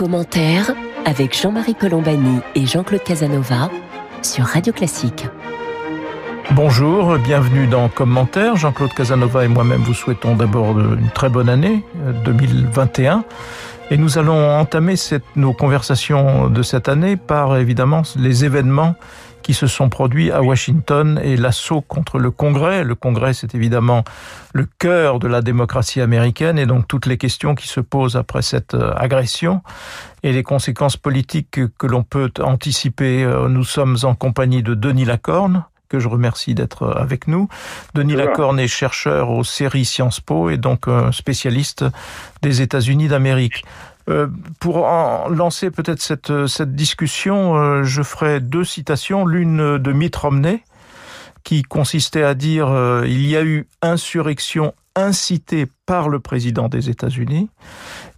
commentaire avec Jean-Marie Colombani et Jean-Claude Casanova sur Radio Classique. Bonjour, bienvenue dans Commentaire. Jean-Claude Casanova et moi-même vous souhaitons d'abord une très bonne année 2021. Et nous allons entamer nos conversations de cette année par évidemment les événements qui se sont produits à Washington et l'assaut contre le Congrès. Le Congrès, c'est évidemment le cœur de la démocratie américaine et donc toutes les questions qui se posent après cette euh, agression et les conséquences politiques que l'on peut anticiper. Euh, nous sommes en compagnie de Denis Lacorne, que je remercie d'être avec nous. Denis Lacorne est chercheur aux séries Sciences Po et donc spécialiste des États-Unis d'Amérique. Euh, pour en lancer peut-être cette, cette discussion, euh, je ferai deux citations. L'une de Mitt Romney, qui consistait à dire euh, il y a eu insurrection incitée par le président des États-Unis.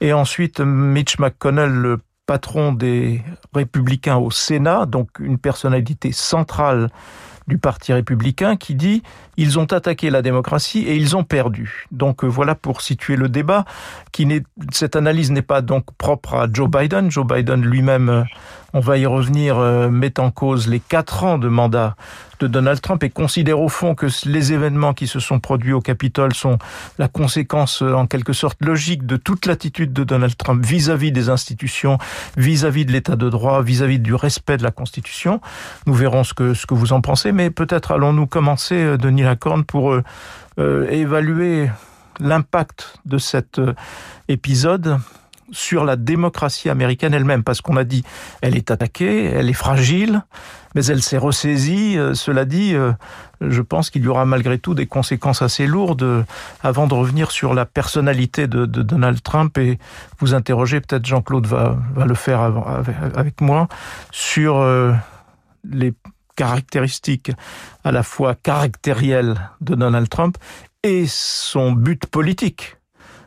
Et ensuite, Mitch McConnell, le patron des républicains au Sénat, donc une personnalité centrale du Parti républicain qui dit ils ont attaqué la démocratie et ils ont perdu. Donc euh, voilà pour situer le débat. Qui cette analyse n'est pas donc propre à Joe Biden. Joe Biden lui-même, euh, on va y revenir, euh, met en cause les quatre ans de mandat de Donald Trump et considère au fond que les événements qui se sont produits au Capitole sont la conséquence en quelque sorte logique de toute l'attitude de Donald Trump vis-à-vis des institutions, vis-à-vis de l'état de droit, vis-à-vis du respect de la Constitution. Nous verrons ce que, vous en pensez, mais peut-être allons-nous commencer, Denis Lacorne pour euh, euh, évaluer l'impact de cet euh, épisode sur la démocratie américaine elle-même, parce qu'on a dit, elle est attaquée, elle est fragile, mais elle s'est ressaisie. cela dit, je pense qu'il y aura malgré tout des conséquences assez lourdes avant de revenir sur la personnalité de, Donald Trump et vous interroger, peut-être Jean-Claude va, le faire avec moi, sur les caractéristiques à la fois caractérielles de Donald Trump et son but politique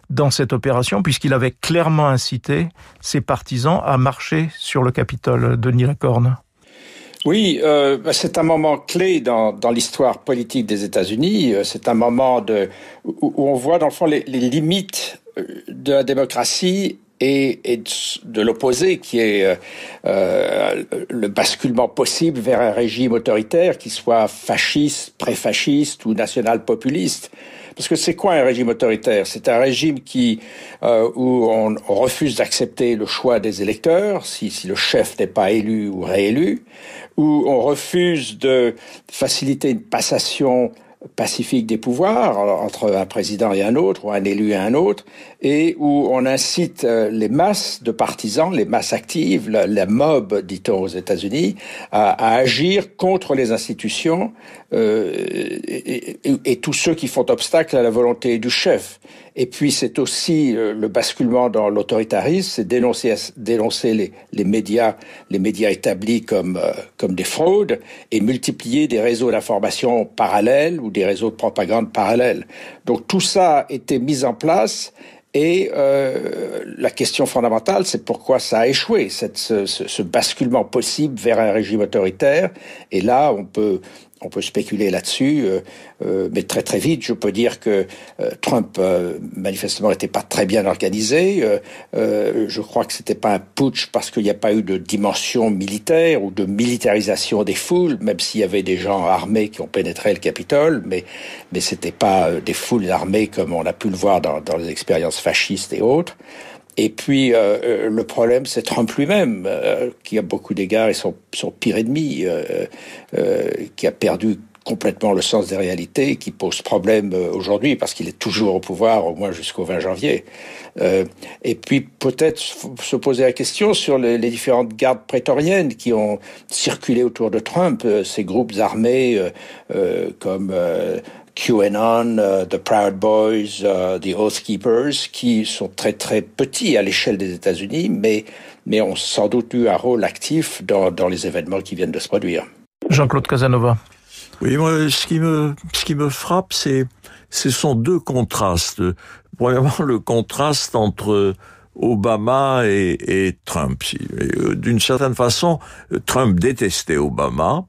dans cette opération, puisqu'il avait clairement incité ses partisans à marcher sur le Capitole de Nilacorne. Oui, euh, c'est un moment clé dans, l'histoire politique des États-Unis. Euh, c'est un moment où, on voit dans le fond les, les limites euh, de la démocratie et, et de l'opposé, qui est euh, euh, le basculement possible vers un régime autoritaire qui soit fasciste, pré-fasciste ou national-populiste. Parce que c'est quoi un régime autoritaire? C'est un régime qui euh, où on, refuse d'accepter le choix des électeurs si, si le chef n'est pas élu ou réélu, où on refuse de faciliter une passation pacifique des pouvoirs entre un président et un autre, ou un élu et un autre, et où on incite euh, les masses de partisans, les masses actives, la, mob, dit-on aux États-Unis, à, agir contre les institutions euh, et, et, tous ceux qui font obstacle à la volonté du chef. Et puis c'est aussi euh, le basculement dans l'autoritarisme, c'est dénoncer, les, médias, les médias établis comme, euh, comme des fraudes et multiplier des réseaux d'information parallèles ou des réseaux de propagande parallèles. Donc tout ça était mis en place et euh, la question fondamentale, c'est pourquoi ça a échoué, cette, ce, ce, basculement possible vers un régime autoritaire. Et là, on peut on peut spéculer là-dessus, euh, euh, mais très très vite, je peux dire que euh, Trump manifestement n'était pas très bien organisé. je crois que c'était pas un putsch parce qu'il n'y a pas eu de dimension militaire ou de militarisation des foules, même s'il y avait des gens armés qui ont pénétré le Capitole, mais mais c'était pas des foules armées comme on a pu le voir dans, dans les expériences fascistes et autres. Et puis euh, euh, le problème, c'est Trump lui-même, euh, qui a beaucoup d'égards et son, son pire ennemi, qui a perdu complètement le sens des réalités, qui pose problème aujourd'hui parce qu'il est toujours au pouvoir, au moins jusqu'au 20 janvier. et puis peut-être se poser la question sur les, les, différentes gardes prétoriennes qui ont circulé autour de Trump, ces groupes armés comme QAnon, uh, The Proud Boys, uh, The Oath Keepers, qui sont très très petits à l'échelle des États-Unis, mais, mais ont sans doute eu un rôle actif dans, dans les événements qui viennent de se produire. Jean-Claude Casanova. Oui, moi, ce qui me, ce qui me frappe, c'est, ce sont deux contrastes. Premièrement, le contraste entre Obama et, et Trump. Euh, d'une certaine façon, Trump détestait Obama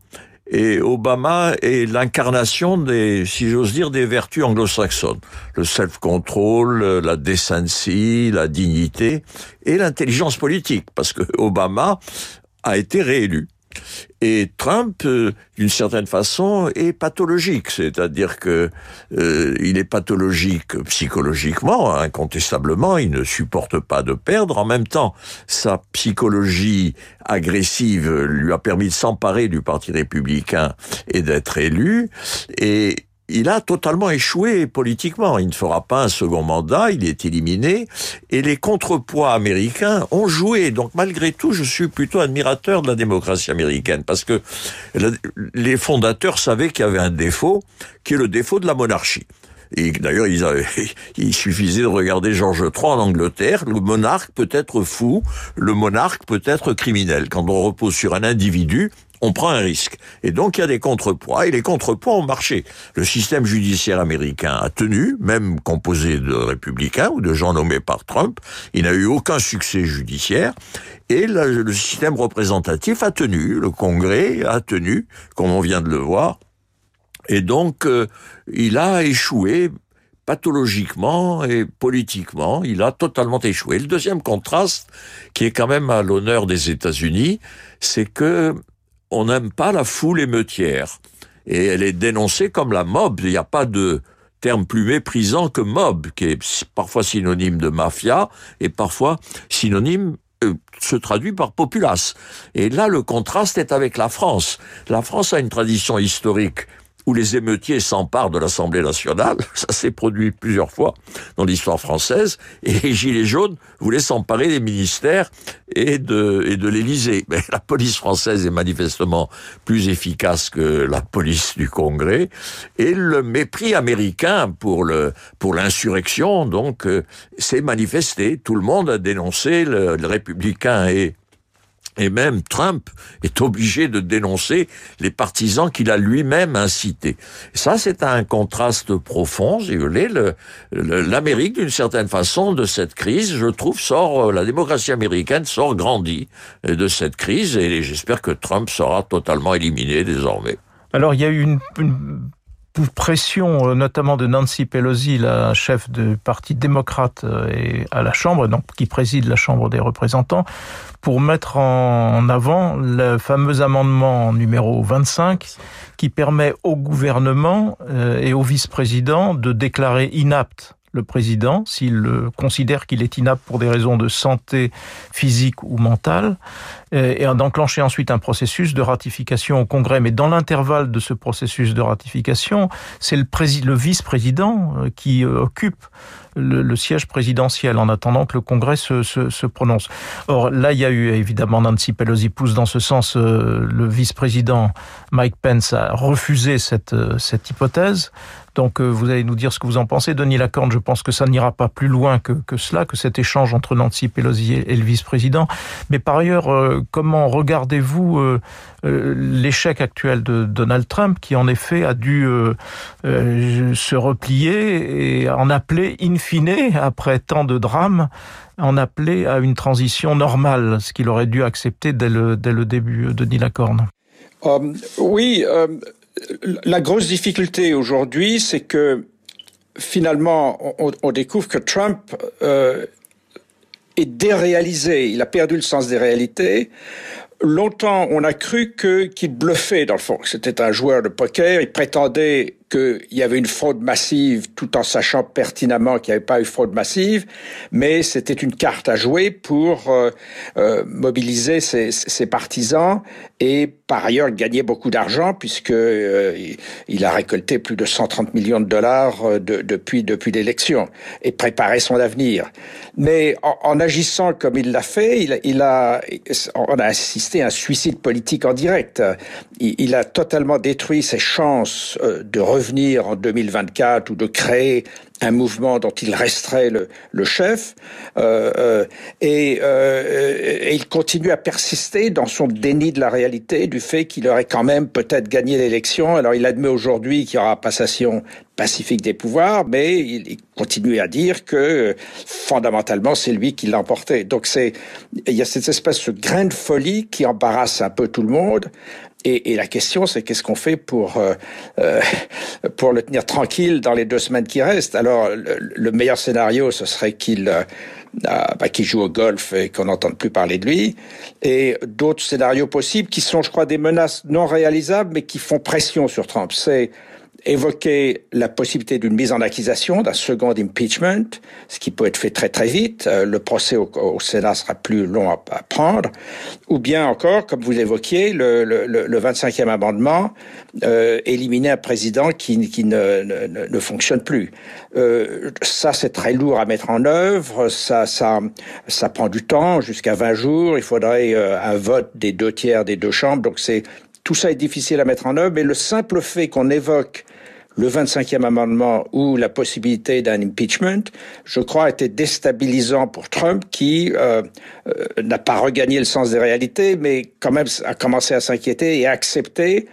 Et Obama est l'incarnation des, si j'ose dire, des vertus anglo-saxonnes. Le self-control, la décency, la dignité et l'intelligence politique. Parce que Obama a été réélu. Et Trump, euh, d'une certaine façon, est pathologique, c'est-à-dire que euh, il est pathologique psychologiquement, incontestablement, il ne supporte pas de perdre. En même temps, sa psychologie agressive lui a permis de s'emparer du Parti républicain et d'être élu. Et il a totalement échoué politiquement. Il ne fera pas un second mandat, il est éliminé, et les contrepoids américains ont joué. Donc malgré tout, je suis plutôt admirateur de la démocratie américaine, parce que les fondateurs savaient qu'il y avait un défaut, qui est le défaut de la monarchie. Et d'ailleurs, il suffisait de regarder Georges III en Angleterre. Le monarque peut être fou, le monarque peut être criminel. Quand on repose sur un individu, on prend un risque. Et donc il y a des contrepoids, et les contrepoids ont marché. Le système judiciaire américain a tenu, même composé de républicains ou de gens nommés par Trump, il n'a eu aucun succès judiciaire, et le, système représentatif a tenu, le Congrès a tenu, comme on vient de le voir, et donc euh, il a échoué pathologiquement et politiquement, il a totalement échoué. Le deuxième contraste, qui est quand même à l'honneur des États-Unis, c'est que on n'aime pas la foule émeutière. Et elle est dénoncée comme la mob. Il n'y a pas de terme plus méprisant que mob, qui est parfois synonyme de mafia et parfois synonyme euh, se traduit par populace. Et là, le contraste est avec la France. La France a une tradition historique où les émeutiers s'emparent de l'Assemblée nationale. Ça s'est produit plusieurs fois dans l'histoire française. Et les Gilets jaunes voulaient s'emparer des ministères et de, et de l'Élysée. Mais la police française est manifestement plus efficace que la police du Congrès. Et le mépris américain pour le, pour l'insurrection, donc, euh, s'est manifesté. Tout le monde a dénoncé le, le républicain et et même Trump est obligé de dénoncer les partisans qu'il a lui-même incités. ça, c'est un contraste profond, si vous voulez. L'Amérique, d'une certaine façon, de cette crise, je trouve, sort, euh, la démocratie américaine sort grandie euh, de cette crise, et j'espère que Trump sera totalement éliminé désormais. Alors, il y a eu une, une pression, euh, notamment de Nancy Pelosi, la chef du Parti démocrate et à la Chambre, donc qui préside la Chambre des représentants, pour mettre en avant le fameux amendement numéro 25 qui permet au gouvernement euh, et au vice-président de déclarer inapte le président s'il considère qu'il est inapte pour des raisons de santé physique ou mentale et d'enclencher ensuite un processus de ratification au Congrès. Mais dans l'intervalle de ce processus de ratification, c'est le, vice-président euh, qui euh, occupe le, siège présidentiel en attendant que le Congrès se, prononce. Or, là, il y a eu évidemment Nancy Pelosi pousse dans ce sens. Euh, le vice-président Mike Pence a refusé euh, cette hypothèse. Donc, euh, vous allez nous dire ce que vous en pensez. Denis Lacorne, je pense que ça n'ira pas plus loin que, cela, que cet échange entre Nancy Pelosi et, le vice-président. Mais par ailleurs, euh, comment regardez-vous euh, l'échec actuel de Donald Trump, qui en effet a dû se replier et en appeler in fine, après tant de drames, en appeler à une transition normale, ce qu'il aurait dû accepter dès le, début de Nilacorne. Um, oui, la grosse difficulté aujourd'hui, c'est que finalement, on, découvre que Trump euh, est déréalisé. Il a perdu le sens des réalités longtemps, on a cru qu'il bluffait dans le fond. C'était un joueur de poker. Il prétendait qu'il y avait une fraude massive tout en sachant pertinemment qu'il n'y avait pas eu fraude massive, mais c'était une carte à jouer pour euh, euh, mobiliser ses, partisans et par ailleurs gagner beaucoup d'argent puisque euh, il a récolté plus de 130 millions de dollars euh, de, depuis depuis l'élection et préparer son avenir. Mais en, agissant comme il l'a fait, il, a on a assisté à un suicide politique en direct. Il, il a totalement détruit ses chances de revenir en 2024 ou de créer un mouvement dont il resterait le, chef, euh, euh, et, euh, et, il continue à persister dans son déni de la réalité, du fait qu'il aurait quand même peut-être gagné l'élection. Alors il admet aujourd'hui qu'il y aura passation pacifique des pouvoirs, mais il, il continue à dire que fondamentalement c'est lui qui l'a emporté. Donc c'est il y a cette espèce de grain de folie qui embarrasse un peu tout le monde et, et, la question, c'est qu'est-ce qu'on fait pour euh, euh, pour le tenir tranquille dans les deux semaines qui restent? Alors, le, meilleur scénario, ce serait qu'il euh, bah, qu'il joue au golf et qu'on n'entende plus parler de lui. Et d'autres scénarios possibles qui sont, je crois, des menaces non réalisables, mais qui font pression sur Trump. C'est évoquer la possibilité d'une mise en accusation, d'un second impeachment, ce qui peut être fait très très vite. Euh, le procès au, Sénat sera plus long à, prendre. Ou bien encore, comme vous évoquiez, le, le, le 25e amendement, euh, éliminer un président qui, qui ne, ne, ne, fonctionne plus. Euh, ça, c'est très lourd à mettre en œuvre. Ça, ça, ça prend du temps, jusqu'à 20 jours. Il faudrait euh, un vote des deux tiers des deux chambres. Donc c'est tout ça est difficile à mettre en œuvre, mais le simple fait qu'on évoque le 25e amendement ou la possibilité d'un impeachment, je crois, était déstabilisant pour Trump qui euh, euh, n'a pas regagné le sens des réalités, mais quand même a commencé à s'inquiéter et à accepter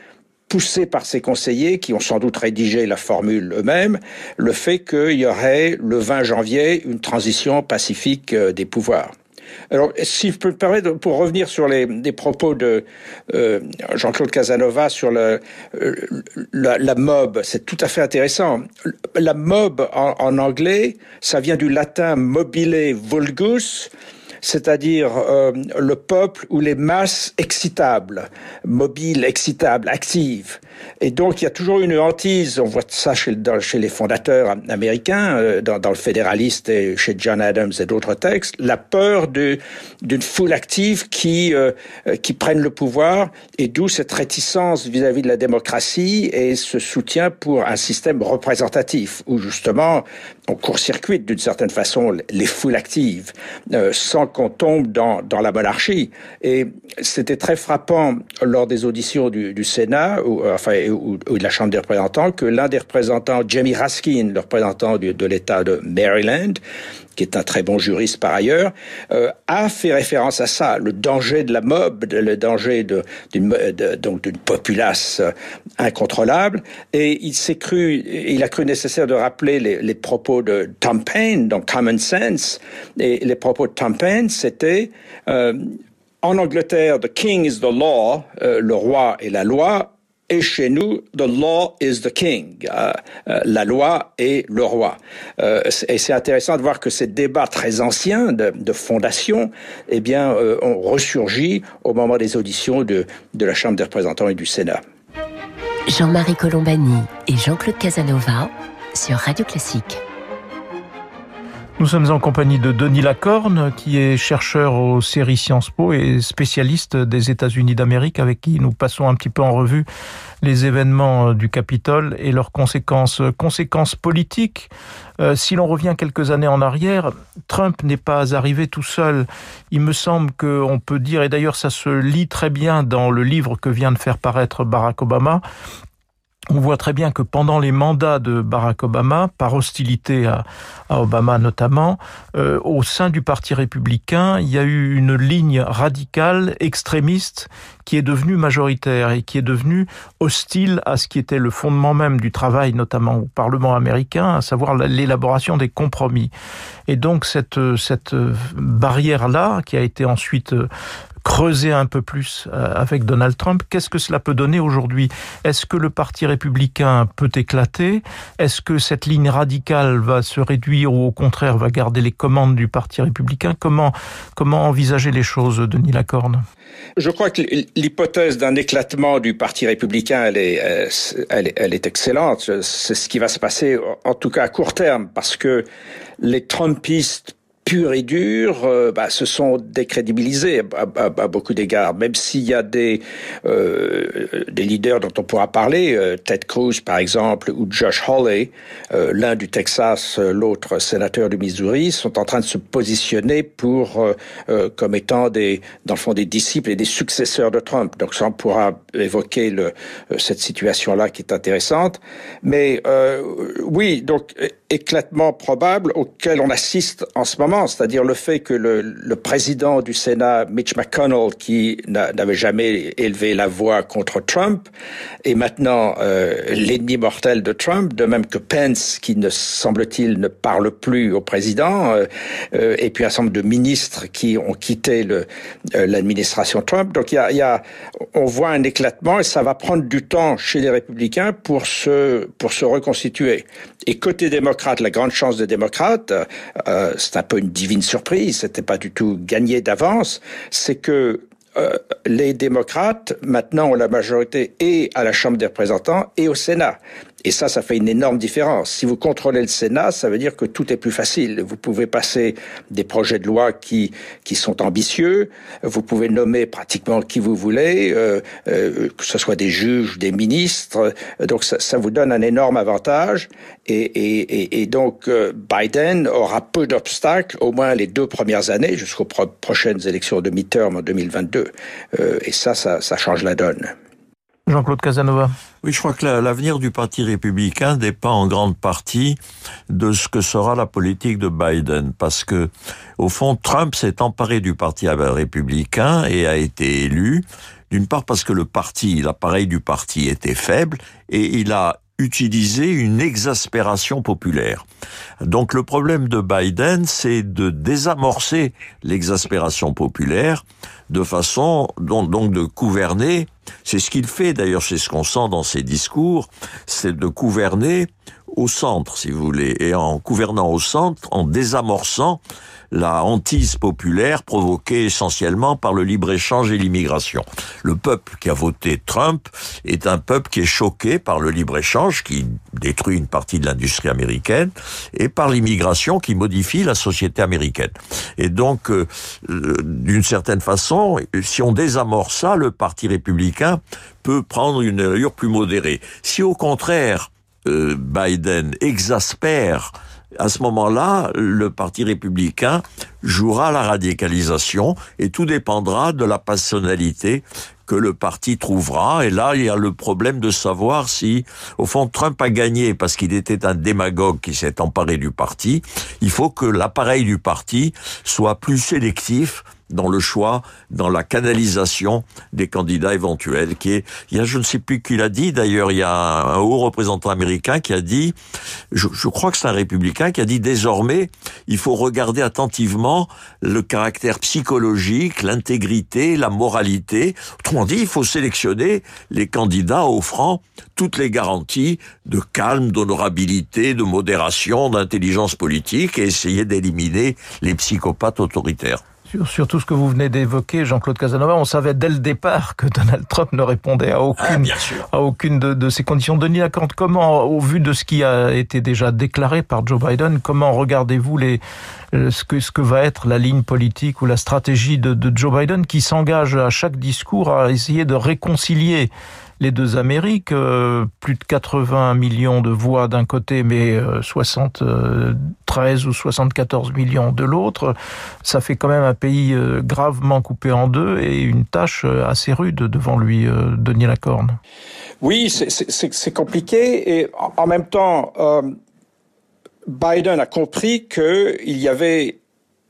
poussé par ses conseillers, qui ont sans doute rédigé la formule eux-mêmes, le fait qu'il y aurait le 20 janvier une transition pacifique euh, des pouvoirs. Alors, si je peux me permettre, pour revenir sur les, propos de euh, Jean-Claude Casanova sur le, euh, la, mob, c'est tout à fait intéressant. La mob en, en, anglais, ça vient du latin mobile vulgus, c'est-à-dire euh, le peuple ou les masses excitables, mobiles, excitables, actives. Et donc il y a toujours une hantise, on voit ça chez, les fondateurs américains, euh, dans, le fédéraliste et chez John Adams et d'autres textes, la peur d'une foule active qui, euh, qui prennent le pouvoir, et d'où cette réticence vis-à-vis -vis de la démocratie et ce soutien pour un système représentatif, où justement on court-circuite d'une certaine façon les foules actives, euh, sans qu'on tombe dans, dans la monarchie. Et c'était très frappant lors des auditions du, du Sénat, ou, enfin, ou, de la Chambre des représentants, que l'un des représentants, Jamie Raskin, le représentant de l'État de Maryland, qui est un très bon juriste par ailleurs, euh, a fait référence à ça, le danger de la mob, le danger d'une de, donc populace euh, incontrôlable, et il s'est cru, il a cru nécessaire de rappeler les, les, propos de Tom Paine, donc Common Sense, et les propos de Tom Paine, c'était euh, en Angleterre, the king is the law, euh, le roi est la loi. Et chez nous, the law is the king. Euh, euh, la loi est le roi. Euh, et c'est intéressant de voir que ces débats très anciens de, fondation, eh bien, ont ressurgi au moment des auditions de, de la Chambre des représentants et du Sénat. Jean-Marie Colombani et Jean-Claude Casanova sur Radio Classique. Nous sommes en compagnie de Denis Lacorne, qui est chercheur aux séries Sciences Po et spécialiste des États-Unis d'Amérique, avec qui nous passons un petit peu en revue les événements du Capitole et leurs conséquences, conséquences politiques. Euh, si l'on revient quelques années en arrière, Trump n'est pas arrivé tout seul. Il me semble qu'on peut dire, et d'ailleurs ça se lit très bien dans le livre que vient de faire paraître Barack Obama, on voit très bien que pendant les mandats de Barack Obama, par hostilité à, Obama notamment, euh, au sein du Parti républicain, il y a eu une ligne radicale, extrémiste, qui est devenue majoritaire et qui est devenue hostile à ce qui était le fondement même du travail, notamment au Parlement américain, à savoir l'élaboration des compromis. Et donc cette, cette barrière-là, qui a été ensuite creuser un peu plus euh, avec Donald Trump. Qu'est-ce que cela peut donner aujourd'hui? Est-ce que le Parti républicain peut éclater? Est-ce que cette ligne radicale va se réduire ou au contraire va garder les commandes du Parti républicain? Comment, comment envisager les choses, Denis Lacorne? Je crois que l'hypothèse d'un éclatement du Parti républicain, elle est, euh, elle, elle est excellente. C'est ce qui va se passer, en tout cas à court terme, parce que les Trumpistes pur et dur euh, bah, se sont décrédibilisés à beaucoup d'égards, même s'il y a des, euh, des leaders dont on pourra parler, euh, Ted Cruz par exemple, ou Josh Hawley, euh, l'un du Texas, euh, l'autre sénateur du Missouri, sont en train de se positionner pour comme étant des, dans le fond, des disciples et des successeurs de Trump. Donc ça, on pourra évoquer le, cette situation-là qui est intéressante. Mais oui, donc éclatement probable auquel on assiste en ce moment c'est-à-dire le fait que le, président du Sénat, Mitch McConnell, qui n'avait jamais élevé la voix contre Trump, est maintenant euh, l'ennemi mortel de Trump, de même que Pence, qui ne semble-t-il ne parle plus au président, euh, euh et puis un certain nombre de ministres qui ont quitté l'administration Trump. Donc il y a, on voit un éclatement et ça va prendre du temps chez les républicains pour se pour se reconstituer. Et côté démocrate, la grande chance des démocrates, c'est un peu une divine surprise, c'était pas du tout gagné d'avance, c'est que euh, les démocrates maintenant ont la majorité et à la Chambre des représentants et au Sénat. Et ça, ça fait une énorme différence. Si vous contrôlez le Sénat, ça veut dire que tout est plus facile. Vous pouvez passer des projets de loi qui qui sont ambitieux. Vous pouvez nommer pratiquement qui vous voulez, euh, euh, que ce soit des juges, des ministres. Donc ça, ça vous donne un énorme avantage. Et, et, et donc euh, Biden aura peu d'obstacles, au moins les deux premières années, jusqu'aux prochaines élections de mi-terme en 2022. Euh, et ça, ça, ça change la donne. Jean-Claude Casanova. Oui, je crois que l'avenir du Parti républicain dépend en grande partie de ce que sera la politique de Biden, parce que, au fond, Trump s'est emparé du Parti républicain et a été élu, d'une part parce que le parti, l'appareil du parti était faible, et il a utilisé une exaspération populaire. Donc le problème de Biden, c'est de désamorcer l'exaspération populaire de façon donc, de gouverner c'est ce qu'il fait d'ailleurs, c'est ce qu'on sent dans ses discours, c'est de gouverner au centre, si vous voulez, et en gouvernant au centre, en désamorçant la hantise populaire provoquée essentiellement par le libre-échange et l'immigration. Le peuple qui a voté Trump est un peuple qui est choqué par le libre-échange qui détruit une partie de l'industrie américaine et par l'immigration qui modifie la société américaine. Et donc, euh, euh, d'une certaine façon, si on désamorce ça, le Parti républicain peut prendre une allure plus modérée. Si au contraire, euh, Biden exaspère à ce moment-là, le Parti républicain jouera la radicalisation et tout dépendra de la personnalité que le parti trouvera. Et là, il y a le problème de savoir si, au fond, Trump a gagné parce qu'il était un démagogue qui s'est emparé du parti. Il faut que l'appareil du parti soit plus sélectif dans le choix, dans la canalisation des candidats éventuels. Qui est, il y a, je ne sais plus qui l'a dit. D'ailleurs, il y a un haut représentant américain qui a dit, je, je crois que c'est un républicain qui a dit désormais, il faut regarder attentivement le caractère psychologique, l'intégrité, la moralité. Autrement dit, il faut sélectionner les candidats offrant toutes les garanties de calme, d'honorabilité, de modération, d'intelligence politique et essayer d'éliminer les psychopathes autoritaires sur, sur tout ce que vous venez d'évoquer, Jean-Claude Casanova, on savait dès le départ que Donald Trump ne répondait à aucune, ah, à aucune de, de ces conditions. Denis Lacorte, comment, au vu de ce qui a été déjà déclaré par Joe Biden, comment regardez-vous les, euh, ce que, ce que va être la ligne politique ou la stratégie de, de Joe Biden qui s'engage à chaque discours à essayer de réconcilier les deux Amériques, euh, plus de 80 millions de voix d'un côté, mais 73 euh, ou 74 millions de l'autre, ça fait quand même un pays euh, gravement coupé en deux et une tâche assez rude devant lui, Denis Lacorne. Oui, c'est compliqué et en même temps, Biden a compris qu'il y avait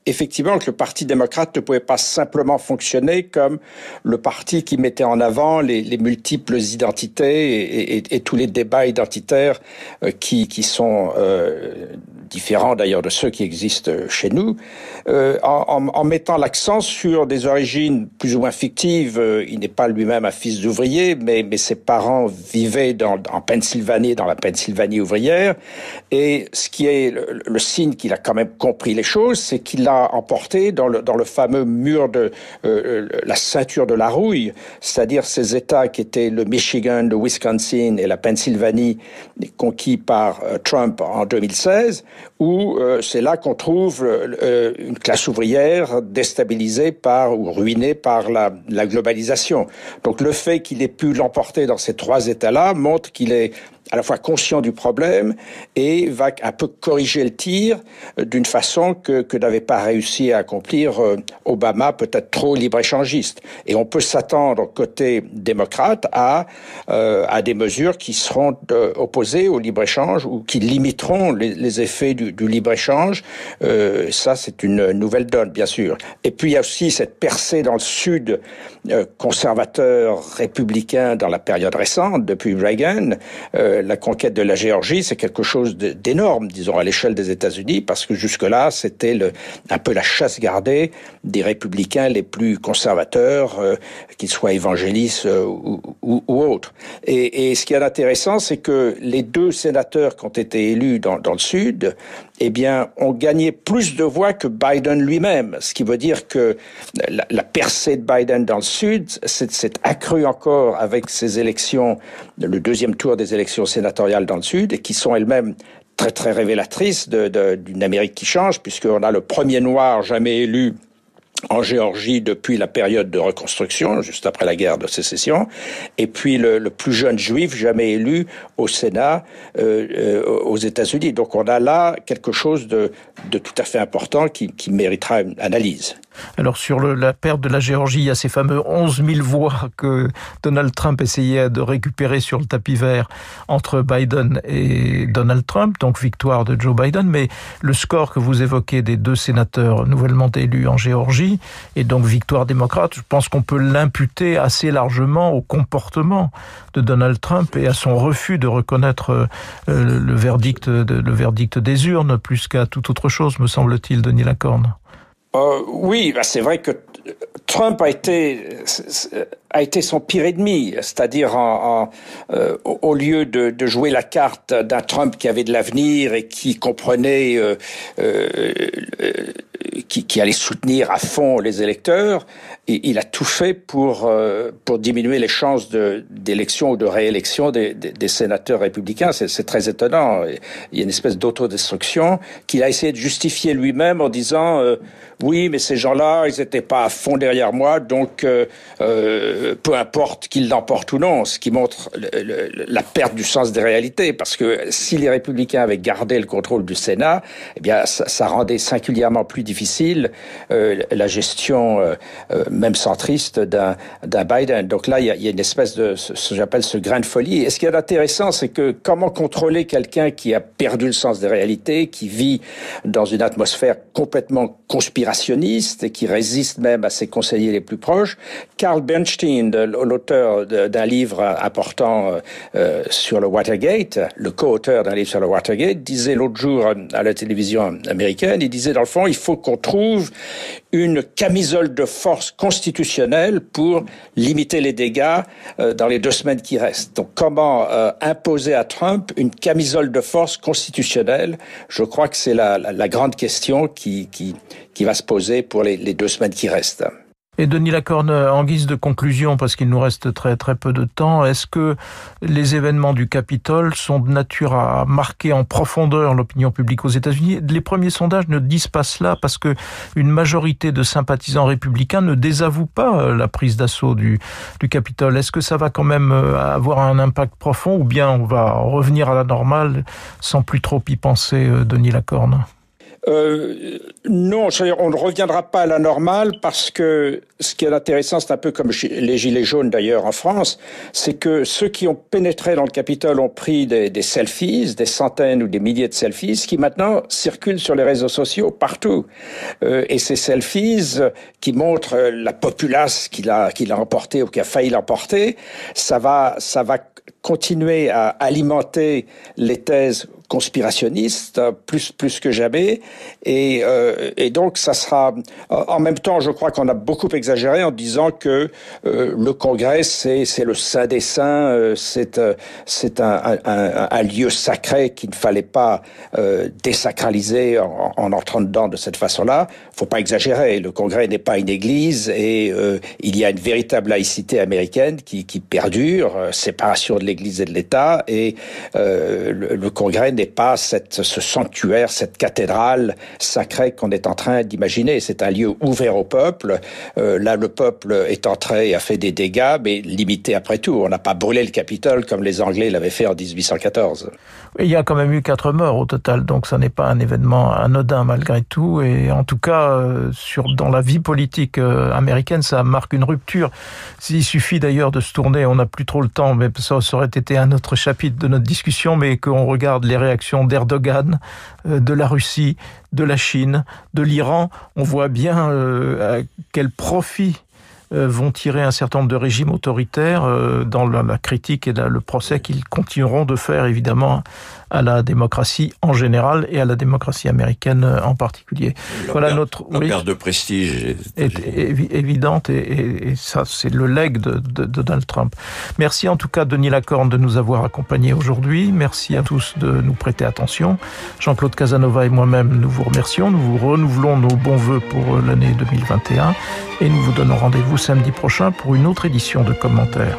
effectivement que le Parti démocrate ne pouvait pas simplement fonctionner comme le parti qui mettait en avant les, les multiples identités et, tous les débats identitaires euh, qui, sont euh, différents d'ailleurs de ceux qui existent chez nous, euh, en, mettant l'accent sur des origines plus ou moins fictives. Il n'est pas lui-même un fils d'ouvrier, mais, ses parents vivaient en Pennsylvanie, dans la Pennsylvanie ouvrière. Et ce qui est le signe qu'il a quand même compris les choses, c'est qu'il a emporté dans le, fameux mur de euh, la ceinture de la rouille, c'est-à-dire ces États qui étaient le Michigan, le Wisconsin et la Pennsylvanie conquis par Trump en 2016 où euh, c'est là qu'on trouve euh, une classe ouvrière déstabilisée par ou ruinée par la globalisation. Donc le fait qu'il ait pu l'emporter dans ces trois États-là montre qu'il est à la fois conscient du problème et va un peu corriger le tir d'une façon que, n'avait pas réussi à accomplir Obama, peut-être trop libre-échangiste. Et on peut s'attendre côté démocrate à, à des mesures qui seront opposées au libre-échange ou qui limiteront les, effets du, libre-échange. ça, c'est une nouvelle donne, bien sûr. Et puis, il y a aussi cette percée dans le sud euh, conservateur républicain dans la période récente, depuis Reagan. Euh, la conquête de la Géorgie, c'est quelque chose d'énorme, disons, à l'échelle des États-Unis, parce que jusque-là, c'était un peu la chasse gardée des républicains les plus conservateurs, euh, qu'ils soient évangélistes ou, ou, autres. Et, ce qui est intéressant, c'est que les deux sénateurs qui ont été élus dans le Sud, eh bien, ont gagné plus de voix que Biden lui-même, ce qui veut dire que la, la percée de Biden dans le Sud s'est accrue encore avec ces élections, le deuxième tour des élections sénatoriales dans le Sud, et qui sont elles-mêmes très très révélatrices d'une Amérique qui change, puisqu'on a le premier noir jamais élu en Géorgie depuis la période de reconstruction, juste après la guerre de sécession, et puis le, plus jeune juif jamais élu au Sénat euh, euh, aux États-Unis. Donc on a là quelque chose de, de tout à fait important qui, qui méritera une analyse. Alors sur le, la perte de la Géorgie, il y a ces fameux 11 000 voix que Donald Trump essayait de récupérer sur le tapis vert entre Biden et Donald Trump, donc victoire de Joe Biden, mais le score que vous évoquez des deux sénateurs nouvellement élus en Géorgie et donc victoire démocrate, je pense qu'on peut l'imputer assez largement au comportement de Donald Trump et à son refus de reconnaître euh, le, verdict, le verdict des urnes plus qu'à toute autre chose, me semble-t-il, Denis Lacorne. Euh, oui, bah c'est vrai que Trump a été a été son pire ennemi, c'est-à-dire en, en, euh, au lieu de, de, jouer la carte d'un Trump qui avait de l'avenir et qui comprenait, euh, euh, qui, qui, allait soutenir à fond les électeurs, et, il a tout fait pour euh, pour diminuer les chances d'élection ou de réélection des, des, des sénateurs républicains. C'est très étonnant. Il y a une espèce d'autodestruction qu'il a essayé de justifier lui-même en disant euh, oui, mais ces gens-là, ils n'étaient pas à fond derrière moi, donc euh, euh, peu importe qu'ils l'emportent ou non, ce qui montre la perte du sens des réalités, parce que si les républicains avaient gardé le contrôle du Sénat, eh bien, ça, rendait singulièrement plus difficile euh, la gestion, euh, même centriste, d'un Biden. Donc là, il y, a, il y, a, une espèce de ce que j'appelle ce grain de folie. Et ce qui est intéressant, c'est que comment contrôler quelqu'un qui a perdu le sens des réalités, qui vit dans une atmosphère complètement conspirationniste et qui résiste même à ses conseillers les plus proches? Carl Bernstein, l'auteur d'un livre important euh, sur le Watergate, le co-auteur d'un livre sur le Watergate, disait l'autre jour à la télévision américaine, il disait dans le fond, il faut qu'on trouve une camisole de force constitutionnelle pour limiter les dégâts euh, dans les deux semaines qui restent. Donc comment euh, imposer à Trump une camisole de force constitutionnelle? Je crois que c'est la, grande question qui, va se poser pour les deux semaines qui restent. Et Denis Lacorne, en guise de conclusion, parce qu'il nous reste très très peu de temps, est-ce que les événements du Capitole sont de nature à marquer en profondeur l'opinion publique aux États-Unis? Les premiers sondages ne disent pas cela parce que une majorité de sympathisants républicains ne désavouent pas euh, la prise d'assaut du, du Capitole. Est-ce que ça va quand même euh, avoir un impact profond ou bien on va revenir à la normale sans plus trop y penser, euh, Denis Lacorne? Euh, non, on ne reviendra pas à la normale parce que ce qui est intéressant, c'est un peu comme les gilets jaunes d'ailleurs en France, c'est que ceux qui ont pénétré dans le Capitole ont pris des, selfies, des centaines ou des milliers de selfies, qui maintenant circulent sur les réseaux sociaux partout. Euh, et ces selfies qui montrent la populace qu'il a, qu'il emporté ou qui a failli l'emporter, ça va, ça va continuer à alimenter les thèses conspirationnistes plus plus que jamais. Et, euh, et donc ça sera en même temps je crois qu'on a beaucoup exagéré en disant que euh, le congrès c'est c'est le saint des saints euh, c'est c'est un, lieu sacré qu'il ne fallait pas désacraliser en, en entrant dedans de cette façon là faut pas exagérer. Le congrès n'est pas une église et il y a une véritable laïcité américaine qui, perdure séparation de l'église et de l'état et le, le congrès n'est pas cette, ce sanctuaire, cette cathédrale sacrée qu'on est en train d'imaginer. C'est un lieu ouvert au peuple. Euh, là, le peuple est entré et a fait des dégâts, mais limité après tout. On n'a pas brûlé le Capitole comme les Anglais l'avaient fait en 1814. Il y a quand même eu quatre morts au total, donc ça n'est pas un événement anodin malgré tout. Et en tout cas, euh, sur, dans la vie politique euh, américaine, ça marque une rupture. Il suffit d'ailleurs de se tourner, on n'a plus trop le temps, mais ça, aurait été un autre chapitre de notre discussion, mais qu'on regarde les réactions d'Erdogan, euh, de la Russie, de la Chine, de l'Iran, on voit bien quel profit euh, vont tirer un certain nombre de régimes autoritaires euh, dans la, critique et le procès qu'ils continueront de faire évidemment à la démocratie en général et à la démocratie américaine en particulier. voilà notre la perte de prestige est, évidente et, ça c'est le leg de, de, Donald Trump. Merci en tout cas Denis Lacorne de nous avoir accompagnés aujourd'hui. Merci à tous de nous prêter attention. Jean-Claude Casanova et moi-même nous vous remercions. Nous vous renouvelons nos bons voeux pour l'année 2021 et nous vous donnons rendez-vous samedi prochain pour une autre édition de commentaires.